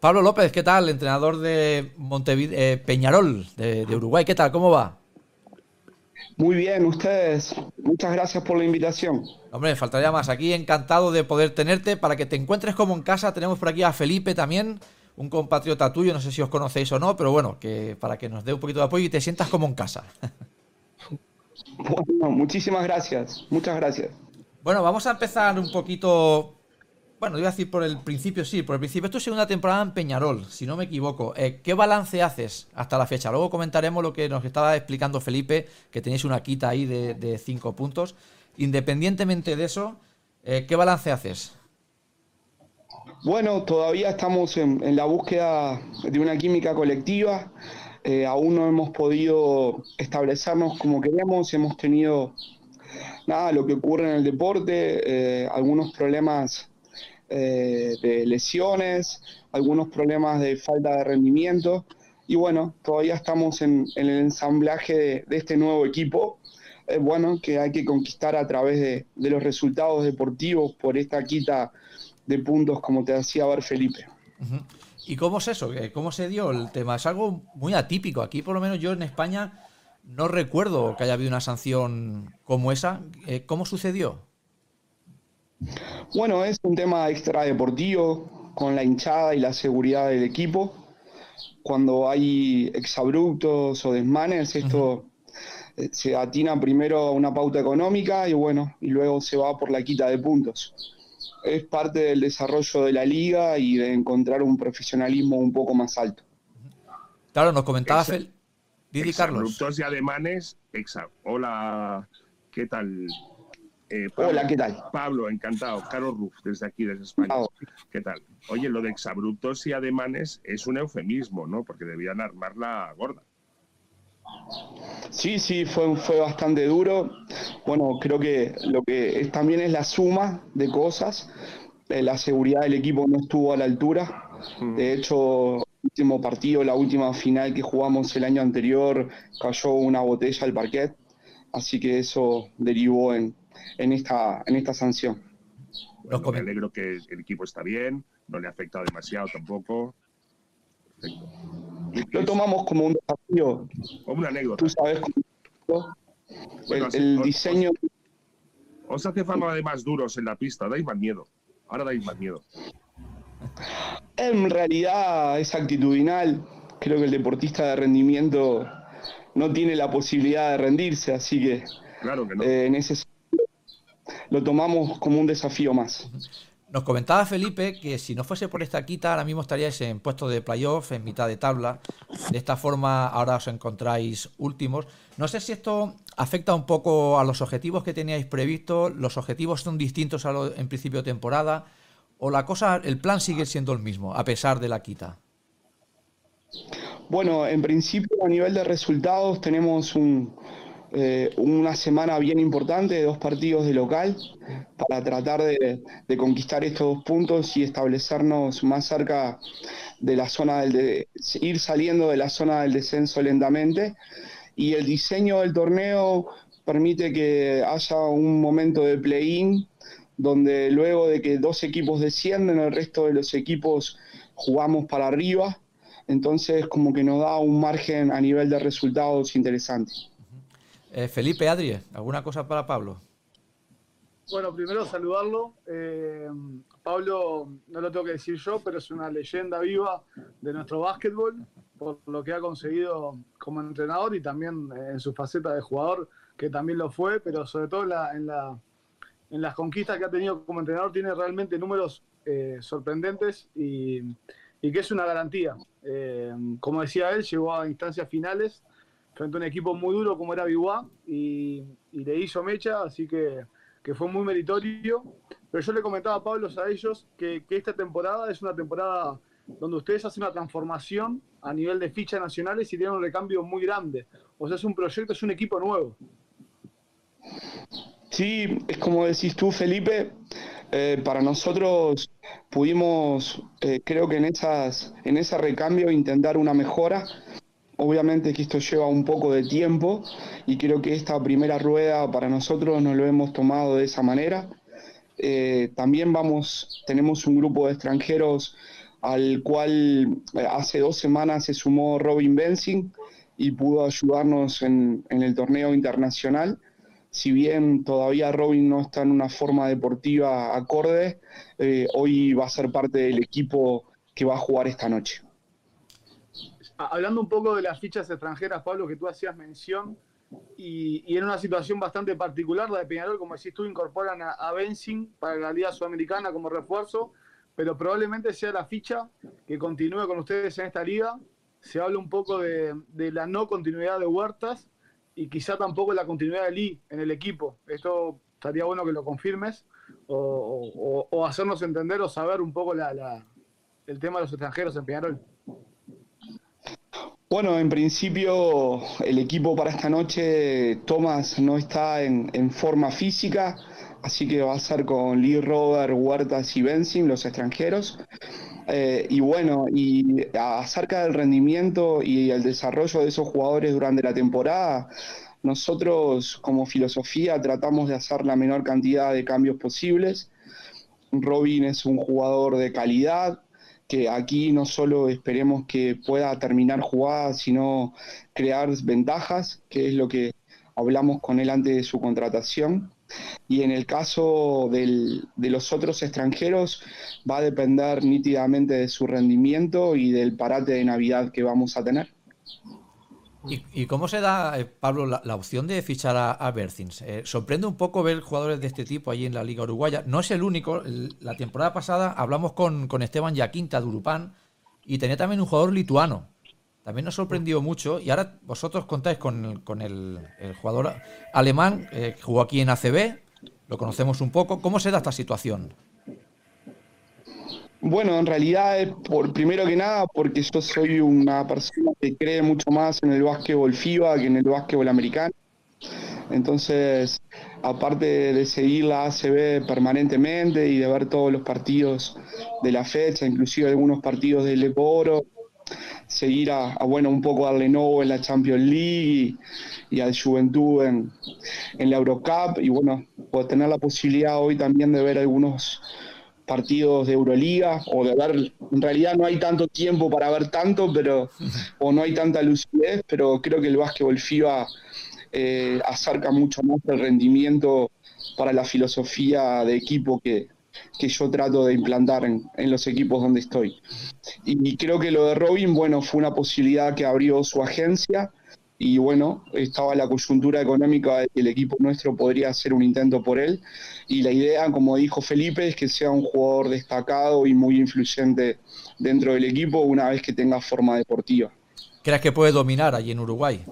Pablo López, ¿qué tal? Entrenador de Montevideo, Peñarol, de, Uruguay, ¿qué tal? ¿Cómo va? Muy bien, ustedes. Muchas gracias por la invitación. Hombre, faltaría más. Aquí encantado de poder tenerte para que te encuentres como en casa. Tenemos por aquí a Felipe también, un compatriota tuyo, no sé si os conocéis o no, pero bueno, que para que nos dé un poquito de apoyo y te sientas como en casa. Bueno, muchísimas gracias. Muchas gracias. Bueno, vamos a empezar un poquito bueno, iba a decir por el principio, sí, por el principio. Esto es una temporada en Peñarol, si no me equivoco. Eh, ¿Qué balance haces hasta la fecha? Luego comentaremos lo que nos estaba explicando Felipe, que tenéis una quita ahí de, cinco puntos. Independientemente de eso, eh, ¿qué balance haces? Bueno, todavía estamos en, la búsqueda de una química colectiva. Eh, aún no hemos podido establecernos como queríamos. Hemos tenido nada, lo que ocurre en el deporte, algunos problemas eh, de lesiones, algunos problemas de falta de rendimiento. Y bueno, todavía estamos en, el ensamblaje de, este nuevo equipo. bueno, que hay que conquistar a través de, los resultados deportivos por esta quita de puntos, como te decía ver Felipe. ¿Y cómo es eso? ¿Cómo se dio el tema? Es algo muy atípico. Aquí, por lo menos yo en España, no recuerdo que haya habido una sanción como esa. Eh, ¿Cómo sucedió? Bueno, es un tema extradeportivo con la hinchada y la seguridad del equipo. Cuando hay exabruptos o desmanes, esto eh, se atina primero a una pauta económica y bueno, y luego se va por la quita de puntos. Es parte del desarrollo de la liga y de encontrar un profesionalismo un poco más alto. Claro, nos comentaba Didi Carlos. y ademanes, Hola, ¿qué tal? Eh, Hola, ¿qué tal? Pablo, encantado. Carlos Ruf, desde aquí, desde España. ¿Qué tal? Oye, lo de exabruptos y ademanes es un eufemismo, ¿no? Porque debían armarla gorda. Sí, sí, fue, fue bastante duro. Bueno, creo que lo que también es la suma de cosas. Eh, la seguridad del equipo no estuvo a la altura. Mm. De hecho, el último partido, la última final que jugamos el año anterior, cayó una botella al parquet. Así que eso derivó en, en esta, en esta sanción. me alegro que el equipo está bien, no le ha afectado demasiado tampoco. Lo tomamos como un desafío. Como una anécdota. Tú sabes el, diseño. Os, hace fama de más duros en la pista, dais más miedo. Ahora dais más miedo. En realidad es actitudinal. Creo que el deportista de rendimiento no tiene la posibilidad de rendirse, así que, claro que no. Eh, en ese lo tomamos como un desafío más. Nos comentaba Felipe que si no fuese por esta quita, ahora mismo estaríais en puesto de playoff, en mitad de tabla. De esta forma, ahora os encontráis últimos. No sé si esto afecta un poco a los objetivos que teníais previstos. ¿Los objetivos son distintos a en principio de temporada? ¿O la cosa, el plan sigue siendo el mismo, a pesar de la quita? Bueno, en principio, a nivel de resultados, tenemos un, eh, una semana bien importante de dos partidos de local para tratar de, conquistar estos dos puntos y establecernos más cerca de la zona del de, ir saliendo de la zona del descenso lentamente y el diseño del torneo permite que haya un momento de play-in donde luego de que dos equipos descienden el resto de los equipos jugamos para arriba entonces como que nos da un margen a nivel de resultados interesante. Eh, Felipe, Adri, ¿alguna cosa para Pablo? Bueno, primero saludarlo. Eh, Pablo, no lo tengo que decir yo, pero es una leyenda viva de nuestro básquetbol, por lo que ha conseguido como entrenador y también en su faceta de jugador, que también lo fue, pero sobre todo en, las conquistas que ha tenido como entrenador, tiene realmente números eh, sorprendentes y, que es una garantía. como decía él, llegó a instancias finales frente a un equipo muy duro como era Biwa y, le hizo mecha, así que, fue muy meritorio. Pero yo le comentaba a Pablo a ellos que, esta temporada es una temporada donde ustedes hacen una transformación a nivel de fichas nacionales y tienen un recambio muy grande. O sea, es un proyecto, es un equipo nuevo. Sí, es como decís tú, Felipe. Eh, para nosotros pudimos, eh, creo que en, esas, en ese recambio, intentar una mejora Obviamente que esto lleva un poco de tiempo y creo que esta primera rueda para nosotros nos lo hemos tomado de esa manera. Eh, también vamos, tenemos un grupo de extranjeros al cual eh, hace dos semanas se sumó Robin Bensing y pudo ayudarnos en, el torneo internacional. Si bien todavía Robin no está en una forma deportiva acorde, eh, hoy va a ser parte del equipo que va a jugar esta noche. Hablando un poco de las fichas extranjeras, Pablo, que tú hacías mención, y, en una situación bastante particular, la de Peñarol, como decís tú, incorporan a, a para la Liga Sudamericana como refuerzo, pero probablemente sea la ficha que continúe con ustedes en esta liga. Se habla un poco de, la no continuidad de Huertas y quizá tampoco la continuidad de Lee en el equipo. Esto estaría bueno que lo confirmes o, hacernos entender o saber un poco la, el tema de los extranjeros en Peñarol. Bueno, en principio el equipo para esta noche, Tomás no está en, forma física, así que va a ser con Lee Robert, Huertas y Benzin, los extranjeros. Eh, y bueno, y acerca del rendimiento y el desarrollo de esos jugadores durante la temporada, nosotros como filosofía tratamos de hacer la menor cantidad de cambios posibles. Robin es un jugador de calidad, que aquí no solo esperemos que pueda terminar jugadas, sino crear ventajas, que es lo que hablamos con él antes de su contratación. Y en el caso de los otros extranjeros, va a depender nítidamente de su rendimiento y del parate de Navidad que vamos a tener. ¿Y, cómo se da, eh, Pablo, la, opción de fichar a, a eh, sorprende un poco ver jugadores de este tipo allí en la Liga Uruguaya. No es el único. La temporada pasada hablamos con, Esteban Yaquinta de Urupán y tenía también un jugador lituano. También nos sorprendió mucho. Y ahora vosotros contáis con, el, jugador alemán eh, que jugó aquí en ACB. Lo conocemos un poco. ¿Cómo se da esta situación? Bueno, en realidad es por primero que nada porque yo soy una persona que cree mucho más en el básquetbol FIBA que en el básquetbol americano. Entonces, aparte de seguir la ACB permanentemente y de ver todos los partidos de la fecha, inclusive algunos partidos del Leporo, seguir a, bueno, un poco a Lenovo en la Champions League y, y al Juventud en, en la Eurocup y bueno, tener la posibilidad hoy también de ver algunos partidos de Euroliga o de ver, en realidad no hay tanto tiempo para ver tanto, pero o no hay tanta lucidez, pero creo que el básquetbol FIBA eh, acerca mucho más el rendimiento para la filosofía de equipo que, yo trato de implantar en, en, los equipos donde estoy. Y creo que lo de Robin, bueno, fue una posibilidad que abrió su agencia y bueno, estaba la coyuntura económica de que el equipo nuestro podría hacer un intento por él y la idea, como dijo Felipe, es que sea un jugador destacado y muy influyente dentro del equipo una vez que tenga forma deportiva. ¿Crees que puede dominar allí en Uruguay?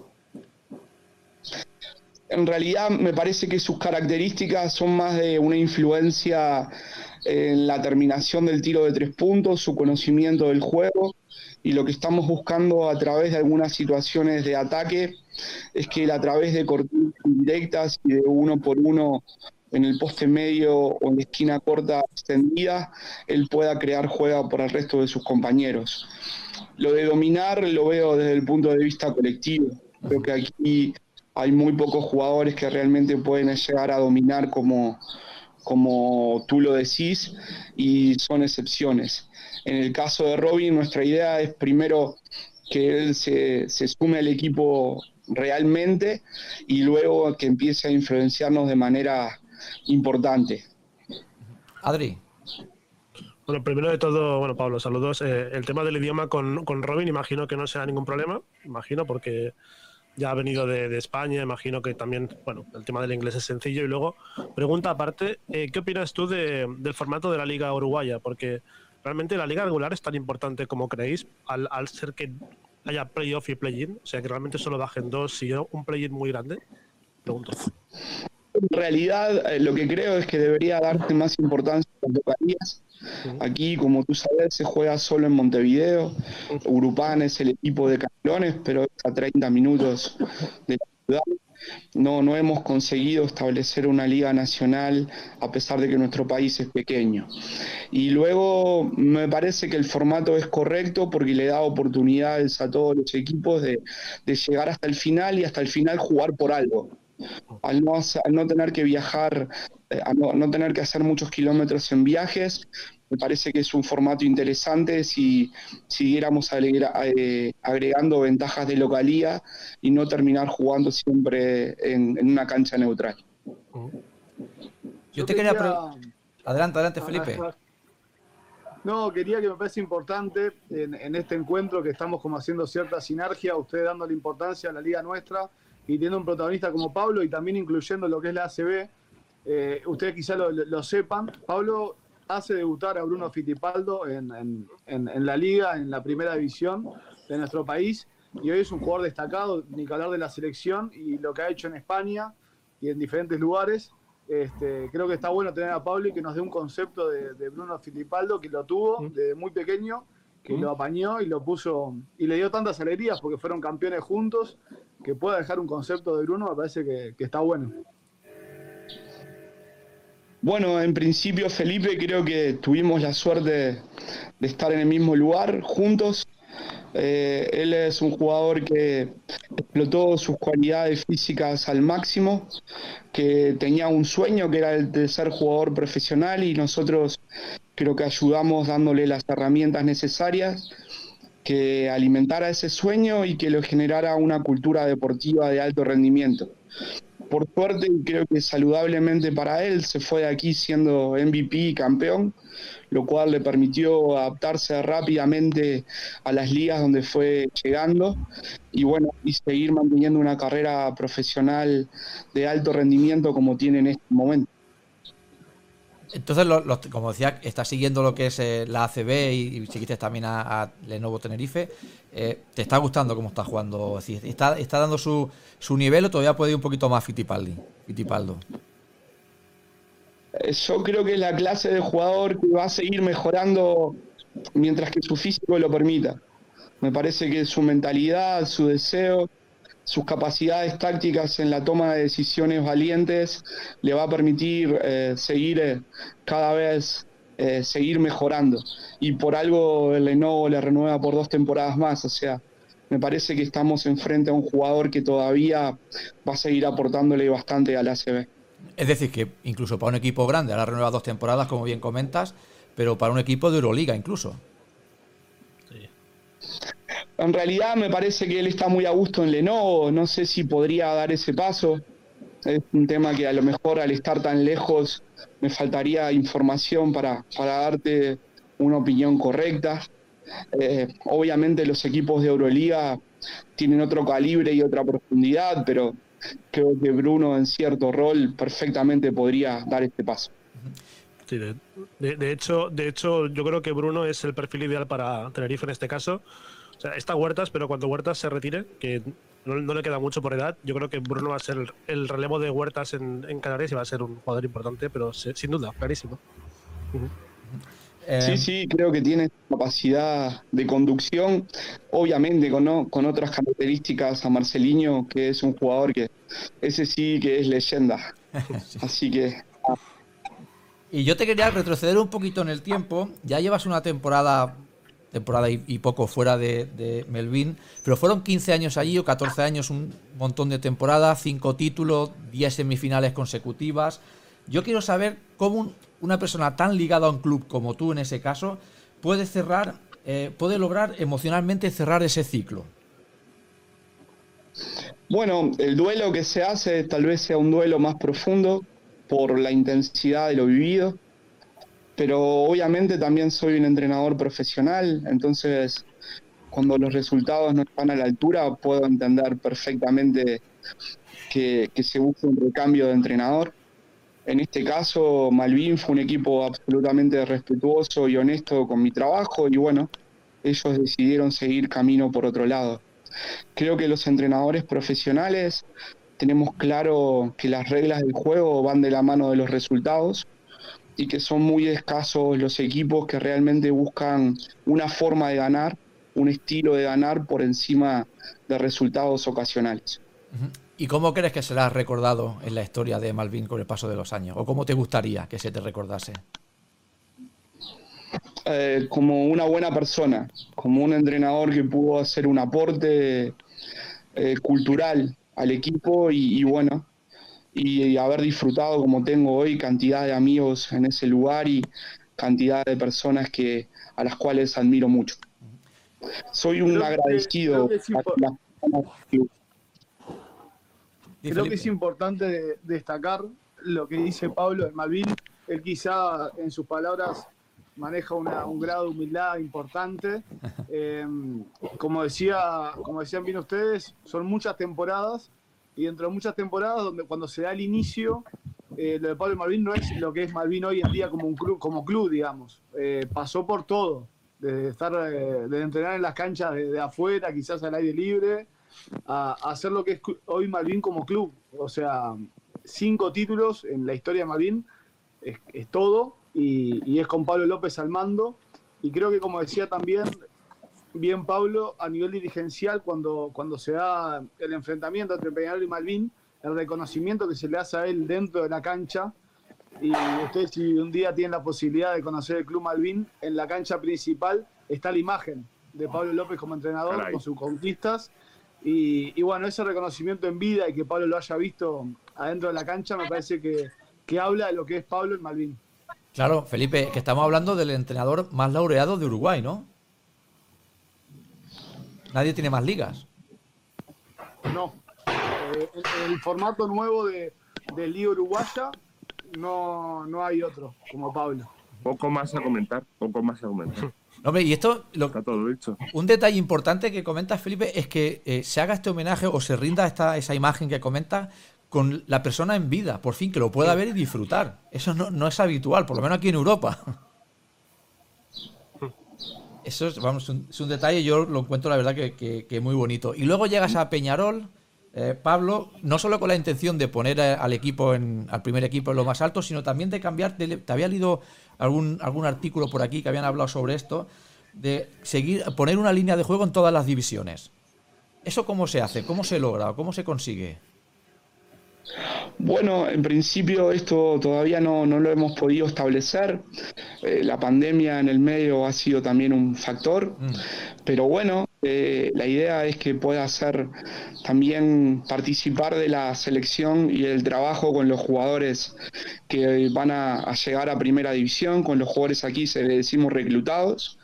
En realidad me parece que sus características son más de una influencia en la terminación del tiro de tres puntos, su conocimiento del juego y lo que estamos buscando a través de algunas situaciones de ataque es que él a través de cortinas directas y de uno por uno en el poste medio o en la esquina corta extendida, él pueda crear juego por el resto de sus compañeros. Lo de dominar lo veo desde el punto de vista colectivo. Creo que aquí hay muy pocos jugadores que realmente pueden llegar a dominar como, como tú lo decís y son excepciones. En el caso de Robin, nuestra idea es primero que él se, sume al equipo realmente y luego que empiece a influenciarnos de manera importante. Adri. Bueno, primero de todo, bueno, Pablo, saludos. Eh, el tema del idioma con, con, Robin, imagino que no será ningún problema, imagino, porque ya ha venido de, España, imagino que también, bueno, el tema del inglés es sencillo. Y luego, pregunta aparte, eh, ¿qué opinas tú del formato de la Liga Uruguaya? Porque realmente la liga regular es tan importante como creéis, al, ser que haya playoff y play-in, o sea que realmente solo bajen dos y un play-in muy grande. Pregunto. En realidad, eh, lo que creo es que debería darse más importancia a las localías. Aquí, como tú sabes, se juega solo en Montevideo. Urupán es el equipo de Canelones, pero es a 30 minutos de la ciudad no, no hemos conseguido establecer una liga nacional a pesar de que nuestro país es pequeño. Y luego me parece que el formato es correcto porque le da oportunidades a todos los equipos de, llegar hasta el final y hasta el final jugar por algo. Al no, no tener que viajar, eh, no, no tener que hacer muchos kilómetros en viajes, me parece que es un formato interesante si siguiéramos eh, agregando ventajas de localía y no terminar jugando siempre en, una cancha neutral. Yo te quería... Adelante, adelante, Felipe. No, quería que me parece importante en, este encuentro que estamos como haciendo cierta sinergia, usted dándole importancia a la liga nuestra y teniendo un protagonista como Pablo y también incluyendo lo que es la ACB. Eh, ustedes quizá lo, sepan. Pablo hace debutar a Bruno Fittipaldo en, la liga, en la primera división de nuestro país. Y hoy es un jugador destacado, ni que hablar de la selección y lo que ha hecho en España y en diferentes lugares. Este, creo que está bueno tener a Pablo y que nos dé un concepto de, Bruno Fittipaldo, que lo tuvo desde muy pequeño, que lo apañó y lo puso y le dio tantas alegrías porque fueron campeones juntos, que pueda dejar un concepto de Bruno, me parece que está bueno. Bueno, en principio Felipe creo que tuvimos la suerte de estar en el mismo lugar juntos. Eh, él es un jugador que explotó sus cualidades físicas al máximo, que tenía un sueño que era el de ser jugador profesional y nosotros creo que ayudamos dándole las herramientas necesarias que alimentara ese sueño y que lo generara una cultura deportiva de alto rendimiento por suerte y creo que saludablemente para él, se fue de aquí siendo MVP y campeón, lo cual le permitió adaptarse rápidamente a las ligas donde fue llegando y bueno, y seguir manteniendo una carrera profesional de alto rendimiento como tiene en este momento. Entonces, como decía, estás siguiendo lo que es eh, la ACB y, seguiste también a, Lenovo Tenerife. Eh, ¿Te está gustando cómo está jugando? ¿Está, está dando su, su nivel o todavía puede ir un poquito más Fittipaldi, Fittipaldo? Eh, yo creo que es la clase de jugador que va a seguir mejorando mientras que su físico lo permita. Me parece que su mentalidad, su deseo, sus capacidades tácticas en la toma de decisiones valientes le va a permitir eh, seguir eh, cada vez eh, seguir mejorando. Y por algo el Lenovo le renueva por dos temporadas más. O sea, me parece que estamos enfrente a un jugador que todavía va a seguir aportándole bastante al ACB. Es decir, que incluso para un equipo grande, ahora renueva dos temporadas, como bien comentas, pero para un equipo de Euroliga incluso. En realidad me parece que él está muy a gusto en Lenovo, no sé si podría dar ese paso. Es un tema que a lo mejor al estar tan lejos me faltaría información para, para darte una opinión correcta. Eh, obviamente los equipos de Euroliga tienen otro calibre y otra profundidad, pero creo que Bruno en cierto rol perfectamente podría dar este paso. De, hecho, de hecho, yo creo que Bruno es el perfil ideal para Tenerife en este caso, o sea, está Huertas, pero cuando Huertas se retire, que no, le queda mucho por edad, yo creo que Bruno va a ser el, relevo de Huertas en, Canarias y va a ser un jugador importante, pero sin duda, clarísimo. Eh, sí, sí, creo que tiene capacidad de conducción, obviamente con, con otras características a Marcelinho, que es un jugador que ese sí que es leyenda. Así que... Y yo te quería retroceder un poquito en el tiempo. Ya llevas una temporada temporada y, poco fuera de, Melvin, pero fueron 15 años allí o 14 años, un montón de temporadas, 5 títulos, 10 semifinales consecutivas. Yo quiero saber cómo una persona tan ligada a un club como tú en ese caso puede cerrar, eh, puede lograr emocionalmente cerrar ese ciclo. Bueno, el duelo que se hace tal vez sea un duelo más profundo por la intensidad de lo vivido pero obviamente también soy un entrenador profesional, entonces cuando los resultados no están a la altura puedo entender perfectamente que, se busque un recambio de entrenador. En este caso, Malvin fue un equipo absolutamente respetuoso y honesto con mi trabajo y bueno, ellos decidieron seguir camino por otro lado. Creo que los entrenadores profesionales tenemos claro que las reglas del juego van de la mano de los resultados y que son muy escasos los equipos que realmente buscan una forma de ganar, un estilo de ganar por encima de resultados ocasionales. ¿Y cómo crees que será recordado en la historia de Malvin con el paso de los años? ¿O cómo te gustaría que se te recordase? Eh, como una buena persona, como un entrenador que pudo hacer un aporte eh, cultural al equipo y, y bueno, y, haber disfrutado como tengo hoy cantidad de amigos en ese lugar y, cantidad de personas que, a las cuales admiro mucho. Soy un agradecido. Creo que es importante destacar lo que dice Pablo de Malvin. Él quizá en sus palabras maneja un grado de humildad importante. Em, como, decía, como decían bien ustedes, son muchas temporadas y dentro de muchas temporadas donde cuando se da el inicio, eh, lo de Pablo Malvin no es lo que es Malvin hoy en día como, un club, como club, digamos. Eh, pasó por todo, de estar, eh, de entrenar en las canchas de, afuera, quizás al aire libre, a, hacer lo que es hoy Malvin como club. O sea, cinco títulos en la historia de Malvin es, todo y, es con Pablo López al mando. Y creo que, como decía también bien Pablo, a nivel dirigencial, cuando, cuando se da el enfrentamiento entre Peñarol y Malvin, el reconocimiento que se le hace a él dentro de la cancha. Y ustedes, si un día tienen la posibilidad de conocer el Club Malvin, en la cancha principal está la imagen de Pablo López como entrenador, con sus conquistas. Y, bueno, ese reconocimiento en vida y que Pablo lo haya visto adentro de la cancha, me parece que, que habla de lo que es Pablo en Malvin. Claro, Felipe, que estamos hablando del entrenador más laureado de Uruguay, ¿no? Nadie tiene más ligas. No. Eh, el, formato nuevo de, Liga Uruguaya no, no hay otro como Pablo. Poco más a comentar, poco más a comentar. Hombre, y esto, lo, Está todo dicho. un detalle importante que comenta Felipe es que eh, se haga este homenaje o se rinda esta, esa imagen que comenta con la persona en vida, por fin, que lo pueda ver y disfrutar. Eso no, es habitual, por lo menos aquí en Europa. Eso es, vamos, un, es un detalle, yo lo encuentro la verdad que, muy bonito. Y luego llegas a Peñarol, eh, Pablo, no solo con la intención de poner al equipo, en, al primer equipo en lo más alto, sino también de cambiar, te había leído algún, algún artículo por aquí que habían hablado sobre esto, de seguir, poner una línea de juego en todas las divisiones. ¿Eso cómo se hace? ¿Cómo se logra? ¿Cómo se consigue? Bueno, en principio esto todavía no, lo hemos podido establecer. Eh, la pandemia en el medio ha sido también un factor, mm. pero bueno, eh, la idea es que pueda ser también participar de la selección y el trabajo con los jugadores que van a, llegar a primera división, con los jugadores aquí se le decimos reclutados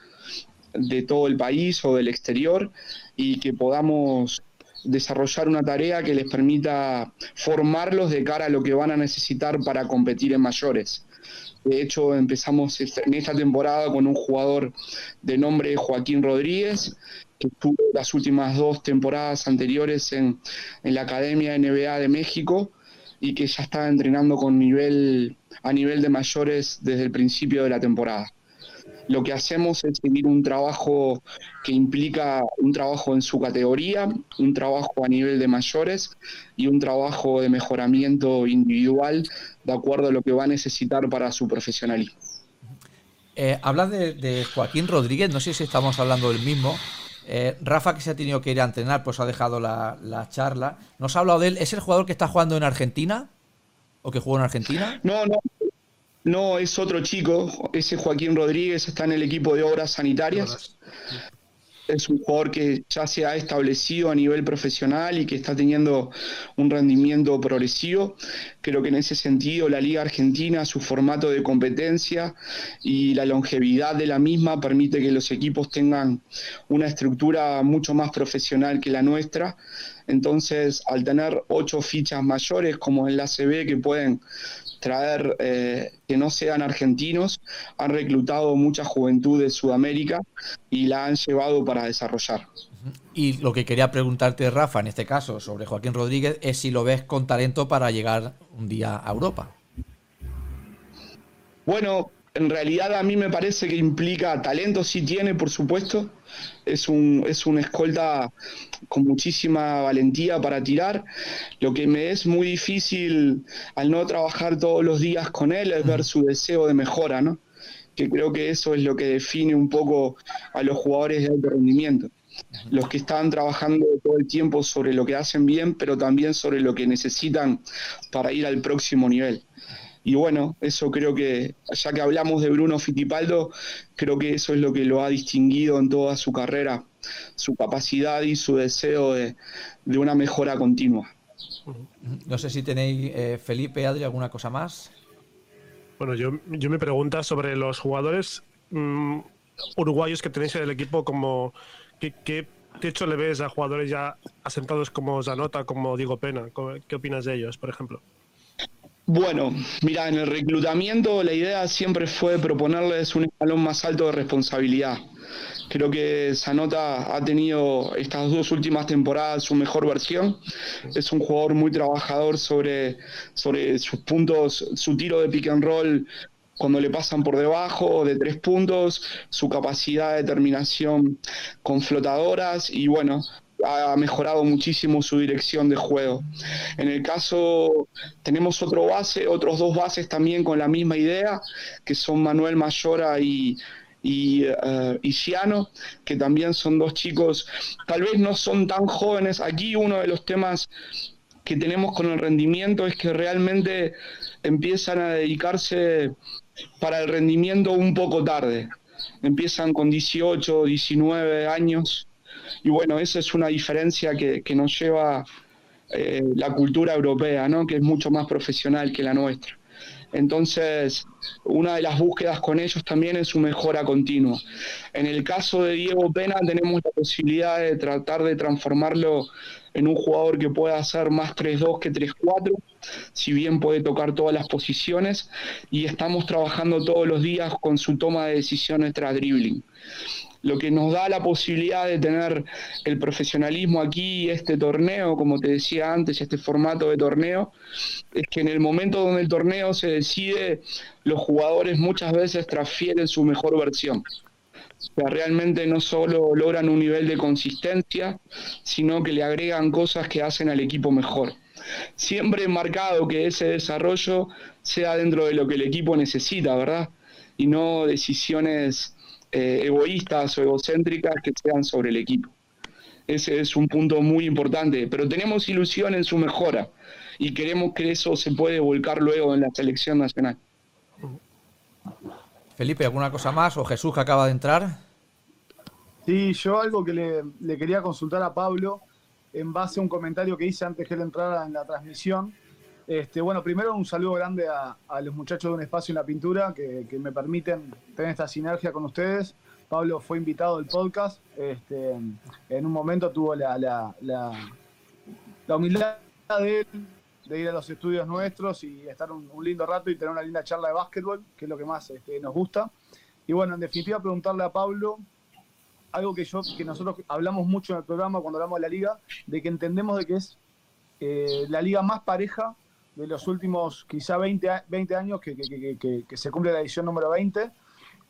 de todo el país o del exterior y que podamos desarrollar una tarea que les permita formarlos de cara a lo que van a necesitar para competir en mayores. De hecho, empezamos en esta temporada con un jugador de nombre Joaquín Rodríguez, que estuvo las últimas dos temporadas anteriores en, en la Academia NBA de México y que ya está entrenando con nivel, a nivel de mayores desde el principio de la temporada lo que hacemos es seguir un trabajo que implica un trabajo en su categoría, un trabajo a nivel de mayores y un trabajo de mejoramiento individual de acuerdo a lo que va a necesitar para su profesionalismo. Eh, hablas de, Joaquín Rodríguez, no sé si estamos hablando del mismo. Eh, Rafa, que se ha tenido que ir a entrenar, pues ha dejado la, la charla. ¿Nos ha hablado de él? ¿Es el jugador que está jugando en Argentina? ¿O que jugó en Argentina? No, no, no, es otro chico, ese Joaquín Rodríguez está en el equipo de obras sanitarias. Es un jugador que ya se ha establecido a nivel profesional y que está teniendo un rendimiento progresivo. Creo que en ese sentido la Liga Argentina, su formato de competencia y la longevidad de la misma permite que los equipos tengan una estructura mucho más profesional que la nuestra. Entonces, al tener ocho fichas mayores como en la CB que pueden traer eh, que no sean argentinos, han reclutado mucha juventud de Sudamérica y la han llevado para desarrollar. Y lo que quería preguntarte, Rafa, en este caso, sobre Joaquín Rodríguez, es si lo ves con talento para llegar un día a Europa. Bueno, en realidad a mí me parece que implica talento, sí tiene, por supuesto. Es un, es un escolta con muchísima valentía para tirar. Lo que me es muy difícil al no trabajar todos los días con él es ver su deseo de mejora, ¿no? Que creo que eso es lo que define un poco a los jugadores de alto rendimiento. Los que están trabajando todo el tiempo sobre lo que hacen bien, pero también sobre lo que necesitan para ir al próximo nivel. Y bueno, eso creo que, ya que hablamos de Bruno Fittipaldo, creo que eso es lo que lo ha distinguido en toda su carrera, su capacidad y su deseo de, una mejora continua. No sé si tenéis, eh, Felipe, Adri, alguna cosa más. Bueno, yo, yo me pregunta sobre los jugadores mm, uruguayos que tenéis en el equipo, como ¿qué, ¿qué, techo le ves a jugadores ya asentados como Zanota, como Diego Pena? ¿Qué opinas de ellos, por ejemplo? Bueno, mira, en el reclutamiento la idea siempre fue proponerles un escalón más alto de responsabilidad. Creo que Zanota ha tenido estas dos últimas temporadas su mejor versión. Es un jugador muy trabajador sobre, sobre sus puntos, su tiro de pick and roll cuando le pasan por debajo de tres puntos, su capacidad de terminación con flotadoras y bueno, ha mejorado muchísimo su dirección de juego. En el caso, tenemos otro base, otros dos bases también con la misma idea, que son Manuel Mayora y, y, uh, Ciano, que también son dos chicos, tal vez no son tan jóvenes. Aquí uno de los temas que tenemos con el rendimiento es que realmente empiezan a dedicarse para el rendimiento un poco tarde. Empiezan con 18, 19 años y bueno, esa es una diferencia que, nos lleva eh, la cultura europea, ¿no? que es mucho más profesional que la nuestra. Entonces, una de las búsquedas con ellos también es su mejora continua. En el caso de Diego Pena tenemos la posibilidad de tratar de transformarlo en un jugador que pueda hacer más 3-2 que 3-4, si bien puede tocar todas las posiciones, y estamos trabajando todos los días con su toma de decisiones tras dribbling lo que nos da la posibilidad de tener el profesionalismo aquí, este torneo, como te decía antes, este formato de torneo, es que en el momento donde el torneo se decide, los jugadores muchas veces transfieren su mejor versión. O sea, realmente no solo logran un nivel de consistencia, sino que le agregan cosas que hacen al equipo mejor. Siempre marcado que ese desarrollo sea dentro de lo que el equipo necesita, ¿verdad? Y no decisiones eh, egoístas o egocéntricas que sean sobre el equipo. Ese es un punto muy importante, pero tenemos ilusión en su mejora y queremos que eso se puede volcar luego en la selección nacional. Felipe, ¿alguna cosa más? ¿O Jesús que acaba de entrar? Sí, yo algo que le, quería consultar a Pablo en base a un comentario que hice antes que él entrara en la transmisión. Este, bueno, primero un saludo grande a, los muchachos de Un Espacio en la Pintura que, me permiten tener esta sinergia con ustedes. Pablo fue invitado al podcast. Este, en un momento tuvo la, humildad de él de ir a los estudios nuestros y estar un, lindo rato y tener una linda charla de básquetbol, que es lo que más este, nos gusta. Y bueno, en definitiva, preguntarle a Pablo algo que yo, que nosotros hablamos mucho en el programa cuando hablamos de la liga, de que entendemos de que es eh, la liga más pareja de los últimos quizá 20, 20 años que, se cumple la edición número 20.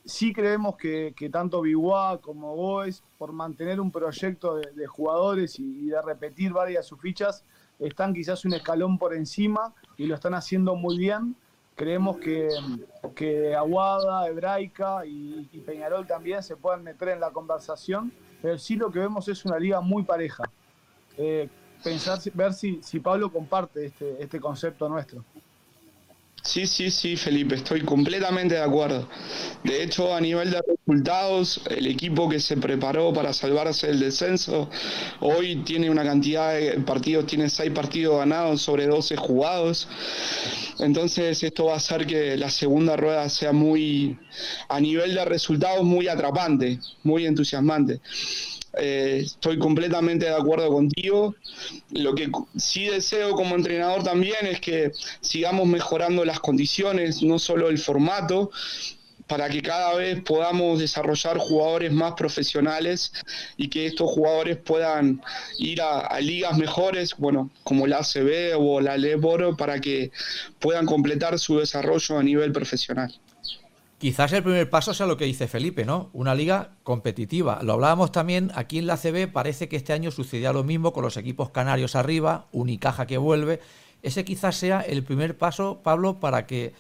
Sí creemos que, tanto Biguá como Boes, por mantener un proyecto de, jugadores y, de repetir varias sus fichas, están quizás un escalón por encima y lo están haciendo muy bien. Creemos que, que Aguada, Hebraica y, Peñarol también se pueden meter en la conversación, pero sí lo que vemos es una liga muy pareja. Eh, pensar, ver si, si Pablo comparte este, este concepto nuestro. Sí, sí, sí, Felipe, estoy completamente de acuerdo. De hecho, a nivel de resultados, el equipo que se preparó para salvarse del descenso, hoy tiene una cantidad de partidos, tiene seis partidos ganados sobre 12 jugados. Entonces, esto va a hacer que la segunda rueda sea muy, a nivel de resultados, muy atrapante, muy entusiasmante. Eh, estoy completamente de acuerdo contigo. Lo que sí deseo como entrenador también es que sigamos mejorando las condiciones, no solo el formato, para que cada vez podamos desarrollar jugadores más profesionales y que estos jugadores puedan ir a, ligas mejores, bueno, como la ACB o la Leboro, para que puedan completar su desarrollo a nivel profesional. Quizás el primer paso sea lo que dice Felipe, ¿no? Una liga competitiva. Lo hablábamos también aquí en la CB, parece que este año sucedía lo mismo con los equipos canarios arriba, Unicaja que vuelve. Ese quizás sea el primer paso, Pablo, para que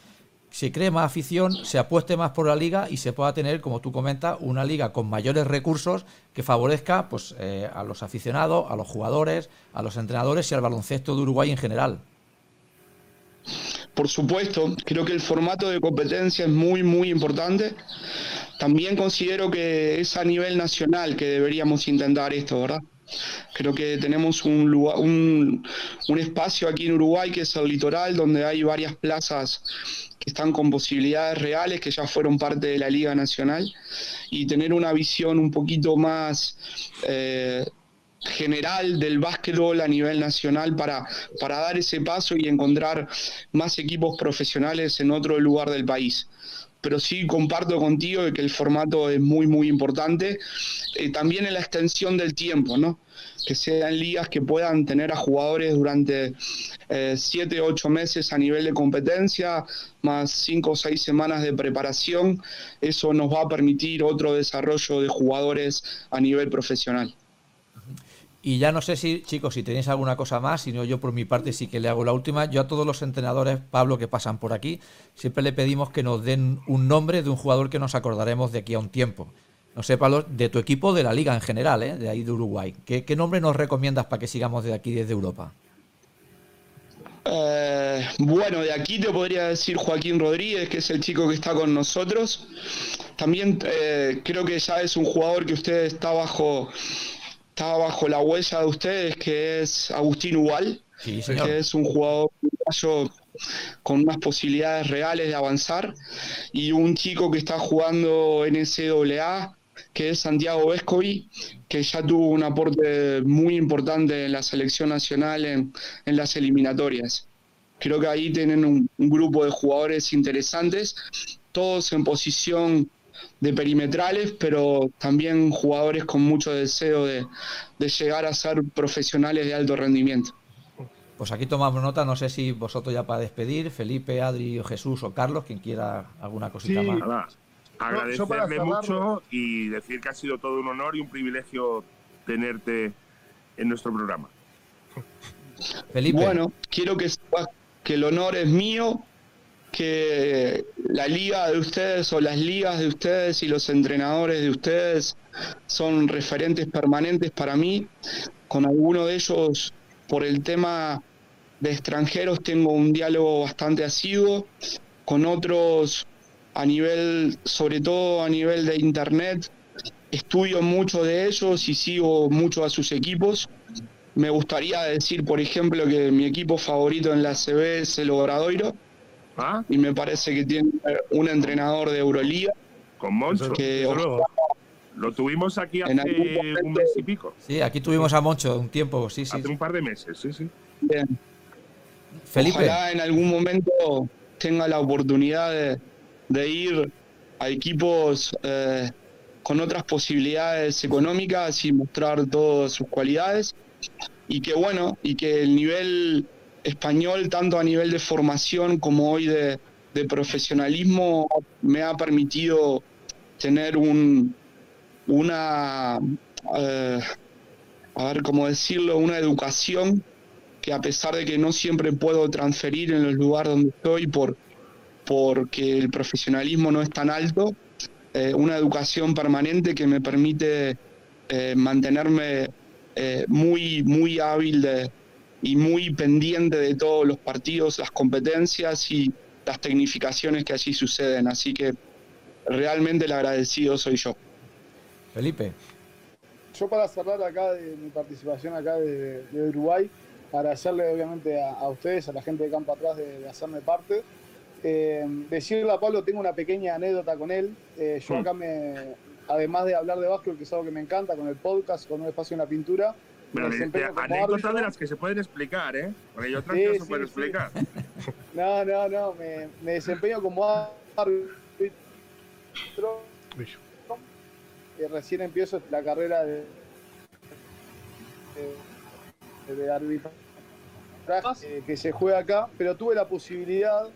se cree más afición, se apueste más por la liga y se pueda tener, como tú comentas, una liga con mayores recursos que favorezca pues, eh, a los aficionados, a los jugadores, a los entrenadores y al baloncesto de Uruguay en general. Por supuesto, creo que el formato de competencia es muy, muy importante. También considero que es a nivel nacional que deberíamos intentar esto, ¿verdad? Creo que tenemos un, lugar, un, espacio aquí en Uruguay que es el litoral, donde hay varias plazas que están con posibilidades reales, que ya fueron parte de la Liga Nacional, y tener una visión un poquito más eh, general del básquetbol a nivel nacional para, para dar ese paso y encontrar más equipos profesionales en otro lugar del país pero sí comparto contigo que el formato es muy, muy importante. Eh, también en la extensión del tiempo, ¿no? Que sean ligas que puedan tener a jugadores durante eh, siete, ocho meses a nivel de competencia, más cinco o seis semanas de preparación. Eso nos va a permitir otro desarrollo de jugadores a nivel profesional. Y ya no sé si, chicos, si tenéis alguna cosa más, si no yo por mi parte sí que le hago la última. Yo a todos los entrenadores, Pablo, que pasan por aquí, siempre le pedimos que nos den un nombre de un jugador que nos acordaremos de aquí a un tiempo. No sé, Pablo, de tu equipo de la liga en general, ¿eh? de ahí de Uruguay. ¿Qué, nombre nos recomiendas para que sigamos de aquí desde Europa? Eh, bueno, de aquí te podría decir Joaquín Rodríguez, que es el chico que está con nosotros. También eh, creo que ya es un jugador que usted está bajo estaba bajo la huella de ustedes, que es Agustín Ubal, que es un jugador con unas posibilidades reales de avanzar, y un chico que está jugando en SAA, que es Santiago Vescovi, que ya tuvo un aporte muy importante en la selección nacional en, las eliminatorias. Creo que ahí tienen un grupo de jugadores interesantes, todos en posición de perimetrales, pero también jugadores con mucho deseo de, llegar a ser profesionales de alto rendimiento. Pues aquí tomamos nota, no sé si vosotros ya para despedir, Felipe, Adri, o Jesús o Carlos, quien quiera alguna cosita más. agradecerle mucho y decir que ha sido todo un honor y un privilegio tenerte en nuestro programa. Felipe. Bueno, quiero que sepas que el honor es mío que la liga de ustedes o las ligas de ustedes y los entrenadores de ustedes son referentes permanentes para mí. Con alguno de ellos, por el tema de extranjeros, tengo un diálogo bastante asiduo. Con otros, a nivel, sobre todo a nivel de internet, estudio mucho de ellos y sigo mucho a sus equipos. Me gustaría decir, por ejemplo, que mi equipo favorito en la CB es el Obradoiro ¿Ah? Y me parece que tiene un entrenador de Euroliga. Con Moncho. Que lo tuvimos aquí hace un mes y pico. Sí, aquí tuvimos a Moncho un tiempo, sí, sí. Hace un par de meses, sí, sí. Bien. Felipe. Ojalá en algún momento tenga la oportunidad de, ir a equipos eh, con otras posibilidades económicas y mostrar todas sus cualidades. Y que bueno, y que el nivel español, tanto a nivel de formación como hoy de, profesionalismo, me ha permitido tener un, una, eh, a ver cómo decirlo, una educación que a pesar de que no siempre puedo transferir en los lugares donde estoy por, porque el profesionalismo no es tan alto, eh, una educación permanente que me permite eh, mantenerme muy, muy hábil de, y muy pendiente de todos los partidos, las competencias y las tecnificaciones que allí suceden. Así que realmente el agradecido soy yo. Felipe. Yo para cerrar acá de mi participación acá de, Uruguay, agradecerle obviamente a, ustedes, a la gente de campo atrás de, hacerme parte. Eh, decirle a Pablo, tengo una pequeña anécdota con él. Eh, yo acá me, además de hablar de básquet, que es algo que me encanta, con el podcast, con un espacio en la pintura, pero anécdotas de las que se pueden explicar, ¿eh? Porque hay otras que no se pueden explicar. No, no, no. Me, me desempeño como árbitro. Y recién empiezo la carrera de, de, de arbitraje eh, que se juega acá, pero tuve la posibilidad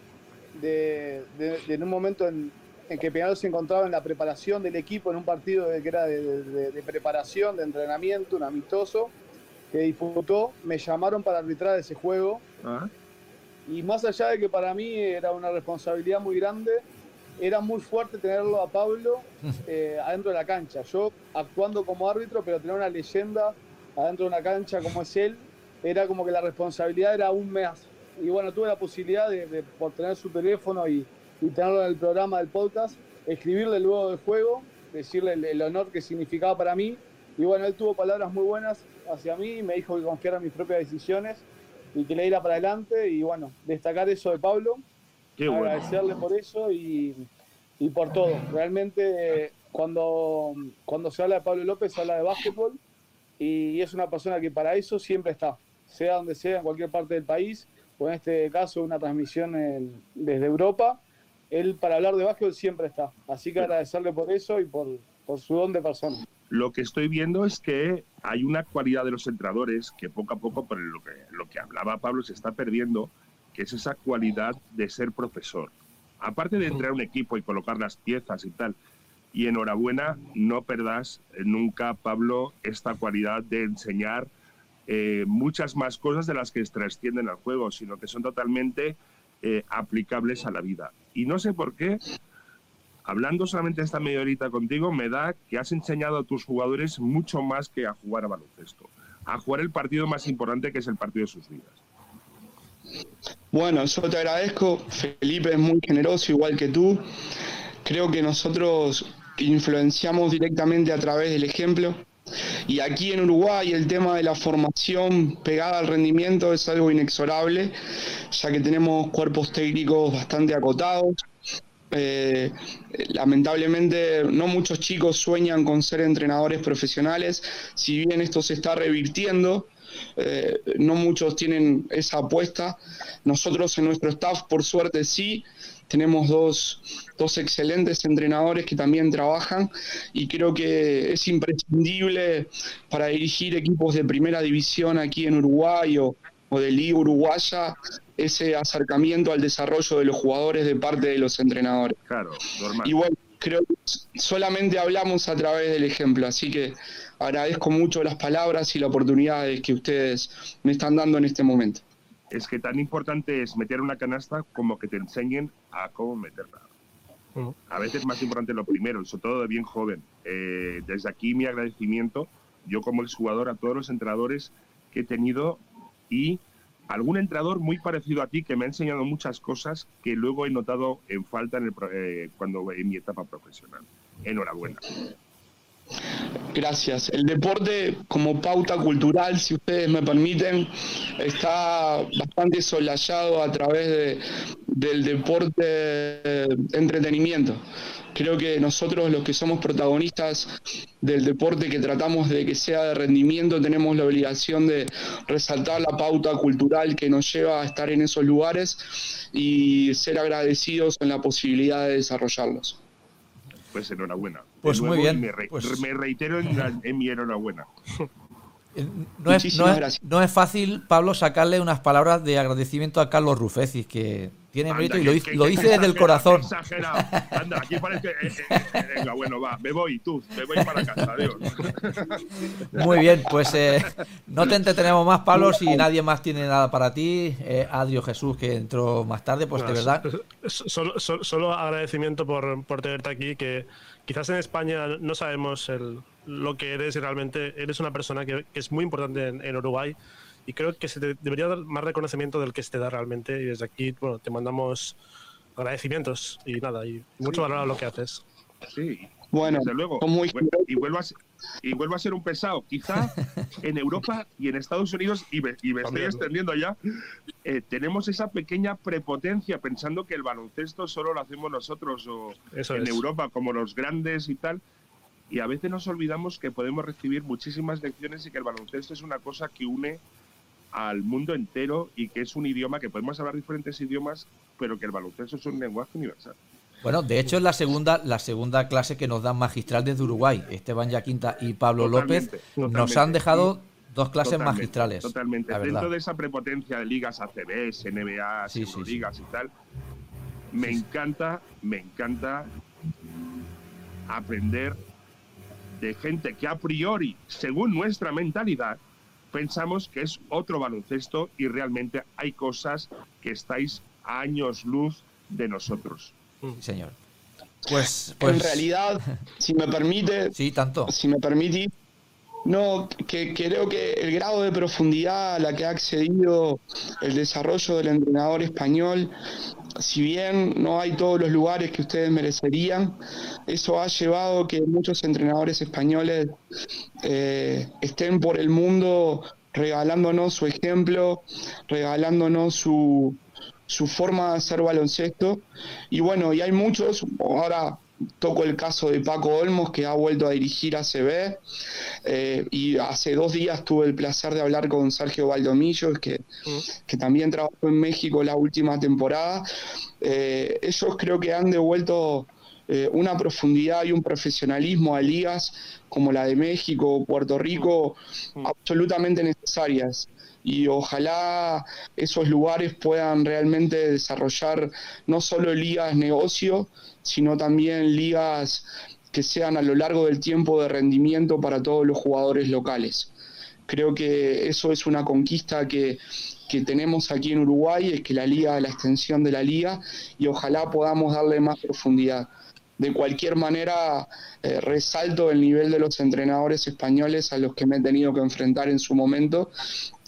de, de en un momento en, en que Peñarol se encontraba en la preparación del equipo en un partido que era de, preparación, de entrenamiento, un amistoso, que disputó, me llamaron para arbitrar ese juego. Ah. Y más allá de que para mí era una responsabilidad muy grande, era muy fuerte tenerlo a Pablo eh, adentro de la cancha. Yo actuando como árbitro, pero tener una leyenda adentro de una cancha como es él, era como que la responsabilidad era aún más. Y bueno, tuve la posibilidad de, por tener su teléfono y, tenerlo en el programa del podcast, escribirle luego del juego, decirle el honor que significaba para mí y bueno, él tuvo palabras muy buenas hacia mí, me dijo que confiara en mis propias decisiones y que le diera para adelante y bueno, destacar eso de Pablo, agradecerle por eso y, y, por todo. Realmente cuando, cuando se habla de Pablo López se habla de básquetbol y es una persona que para eso siempre está, sea donde sea, en cualquier parte del país, o en este caso una transmisión desde Europa, él para hablar de básquetbol siempre está. Así que agradecerle por eso y por, por su don de persona. Lo que estoy viendo es que hay una cualidad de los entrenadores que poco a poco, por lo que, lo que hablaba Pablo, se está perdiendo, que es esa cualidad de ser profesor. Aparte de entrar un equipo y colocar las piezas y tal, y enhorabuena, no perdas nunca, Pablo, esta cualidad de enseñar eh, muchas más cosas de las que trascienden al juego, sino que son totalmente eh, aplicables a la vida. Y no sé por qué, hablando solamente esta media horita contigo, me da que has enseñado a tus jugadores mucho más que a jugar a baloncesto, a jugar el partido más importante que es el partido de sus vidas. Bueno, yo te agradezco. Felipe es muy generoso, igual que tú. Creo que nosotros influenciamos directamente a través del ejemplo. Y aquí en Uruguay el tema de la formación pegada al rendimiento es algo inexorable, ya que tenemos cuerpos técnicos bastante acotados. Eh, lamentablemente no muchos chicos sueñan con ser entrenadores profesionales, si bien esto se está revirtiendo, eh, no muchos tienen esa apuesta. Nosotros en nuestro staff, por suerte, sí, tenemos dos, dos, excelentes entrenadores que también trabajan y creo que es imprescindible para dirigir equipos de primera división aquí en Uruguay o, de Liga Uruguaya ese acercamiento al desarrollo de los jugadores de parte de los entrenadores. Claro, normal. Y bueno, creo que solamente hablamos a través del ejemplo, así que agradezco mucho las palabras y las oportunidades que ustedes me están dando en este momento es que tan importante es meter una canasta como que te enseñen a cómo meterla. A veces más importante lo primero, sobre todo de bien joven. Eh, desde aquí mi agradecimiento, yo como exjugador, a todos los entrenadores que he tenido y algún entrenador muy parecido a ti que me ha enseñado muchas cosas que luego he notado en falta en el, eh, cuando en mi etapa profesional. Enhorabuena. Gracias. El deporte como pauta cultural, si ustedes me permiten, está bastante solayado a través del deporte de entretenimiento. Creo que nosotros los que somos protagonistas del deporte que tratamos de que sea de rendimiento tenemos la obligación de resaltar la pauta cultural que nos lleva a estar en esos lugares y ser agradecidos en la posibilidad de desarrollarlos. Pues enhorabuena. Pues muy bien. Pues me, reitero en, mi enhorabuena. Eh, no es, no, es, fácil, Pablo, sacarle unas palabras de agradecimiento a Carlos Rufecis, que tiene mérito y lo, dice desde el corazón. Exagerado. Anda, aquí parece que. Eh, eh, venga, bueno, va, me voy, tú, me voy para casa, adiós. Muy bien, pues no te entretenemos más, Pablo, si nadie más tiene nada para ti. Adiós, Jesús, que entró más tarde, pues de verdad. Solo, solo, agradecimiento por, por tenerte aquí, que quizás en España no sabemos lo que eres y realmente eres una persona que, es muy importante en, Uruguay y creo que se debería dar más reconocimiento del que se te da realmente y desde aquí bueno, te mandamos agradecimientos y nada, y mucho valor a lo que haces. Sí, bueno, desde luego. Y, vuelvo a, y vuelvo a ser un pesado. Quizá en Europa y en Estados Unidos, y me, estoy extendiendo ya, eh, tenemos esa pequeña prepotencia pensando que el baloncesto solo lo hacemos nosotros o en Europa como los grandes y tal. Y a veces nos olvidamos que podemos recibir muchísimas lecciones y que el baloncesto es una cosa que une al mundo entero y que es un idioma que podemos hablar diferentes idiomas, pero que el baloncesto es un lenguaje universal. Bueno, de hecho es la segunda, la segunda clase que nos dan magistral desde Uruguay. Esteban Yaquinta y Pablo López nos han dejado dos clases magistrales. Totalmente. Dentro de esa prepotencia de ligas ACB, NBA, sí, ligas y tal, me encanta, me encanta aprender de gente que a priori, según nuestra mentalidad, pensamos que es otro baloncesto y realmente hay cosas que estáis a años luz de nosotros. señor. Pues, pues, En realidad, si me permite. Sí, tanto. Si me permite. No, que creo que el grado de profundidad a la que ha accedido el desarrollo del entrenador español si bien no hay todos los lugares que ustedes merecerían, eso ha llevado que muchos entrenadores españoles eh, estén por el mundo regalándonos su ejemplo, regalándonos su, su forma de hacer baloncesto. Y bueno, y hay muchos, ahora toco el caso de Paco Olmos, que ha vuelto a dirigir ACB, eh, y hace dos días tuve el placer de hablar con Sergio Valdomillo, que, que también trabajó en México la última temporada. Eh, ellos creo que han devuelto eh, una profundidad y un profesionalismo a ligas como la de México o Puerto Rico absolutamente necesarias. Y ojalá esos lugares puedan realmente desarrollar no solo ligas negocio, sino también ligas que sean a lo largo del tiempo de rendimiento para todos los jugadores locales. Creo que eso es una conquista que, tenemos aquí en Uruguay, es que la liga, la extensión de la liga, y ojalá podamos darle más profundidad. De cualquier manera, eh, resalto el nivel de los entrenadores españoles a los que me he tenido que enfrentar en su momento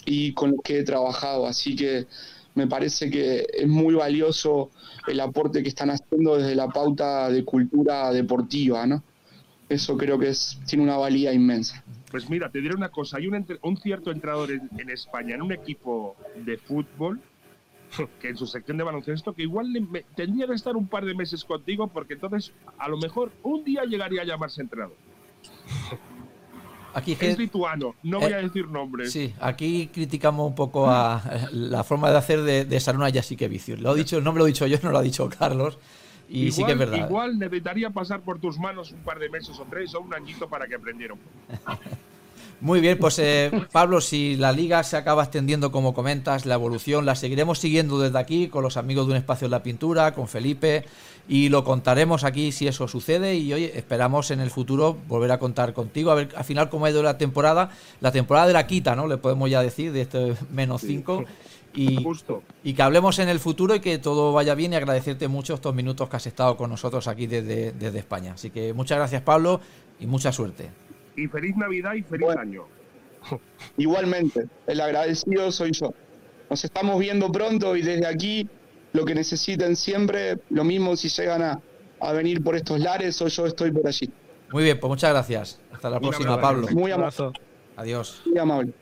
y con los que he trabajado. Así que me parece que es muy valioso el aporte que están haciendo desde la pauta de cultura deportiva, ¿no? Eso creo que es, tiene una valía inmensa. Pues mira, te diré una cosa, hay un, un cierto entrenador en, España, en un equipo de fútbol, que en su sección de baloncesto, que igual tendría que estar un par de meses contigo, porque entonces a lo mejor un día llegaría a llamarse entrenador. Aquí es lituano, no voy a eh, decir nombres. Sí, aquí criticamos un poco a eh, la forma de hacer de, de Saruna Vicius. Lo he dicho, el nombre lo he dicho yo, no lo ha dicho Carlos. Y sí que es verdad. Igual necesitaría pasar por tus manos un par de meses o tres o un añito para que aprendieran. Muy bien, pues eh, Pablo, si la liga se acaba extendiendo como comentas, la evolución la seguiremos siguiendo desde aquí con los amigos de un espacio en la pintura, con Felipe, y lo contaremos aquí si eso sucede y hoy esperamos en el futuro volver a contar contigo, a ver al final cómo ha ido la temporada, la temporada de la quita, ¿no? Le podemos ya decir, de este menos 5. Y, y, que hablemos en el futuro y que todo vaya bien y agradecerte mucho estos minutos que has estado con nosotros aquí desde, desde España. Así que muchas gracias Pablo y mucha suerte y feliz Navidad y feliz año. Igualmente, el agradecido soy yo. Nos estamos viendo pronto y desde aquí lo que necesiten siempre, lo mismo si llegan a, a venir por estos lares o yo estoy por allí. Muy bien, pues muchas gracias. Hasta la próxima, Pablo. Muy amable. Adiós. Muy amable.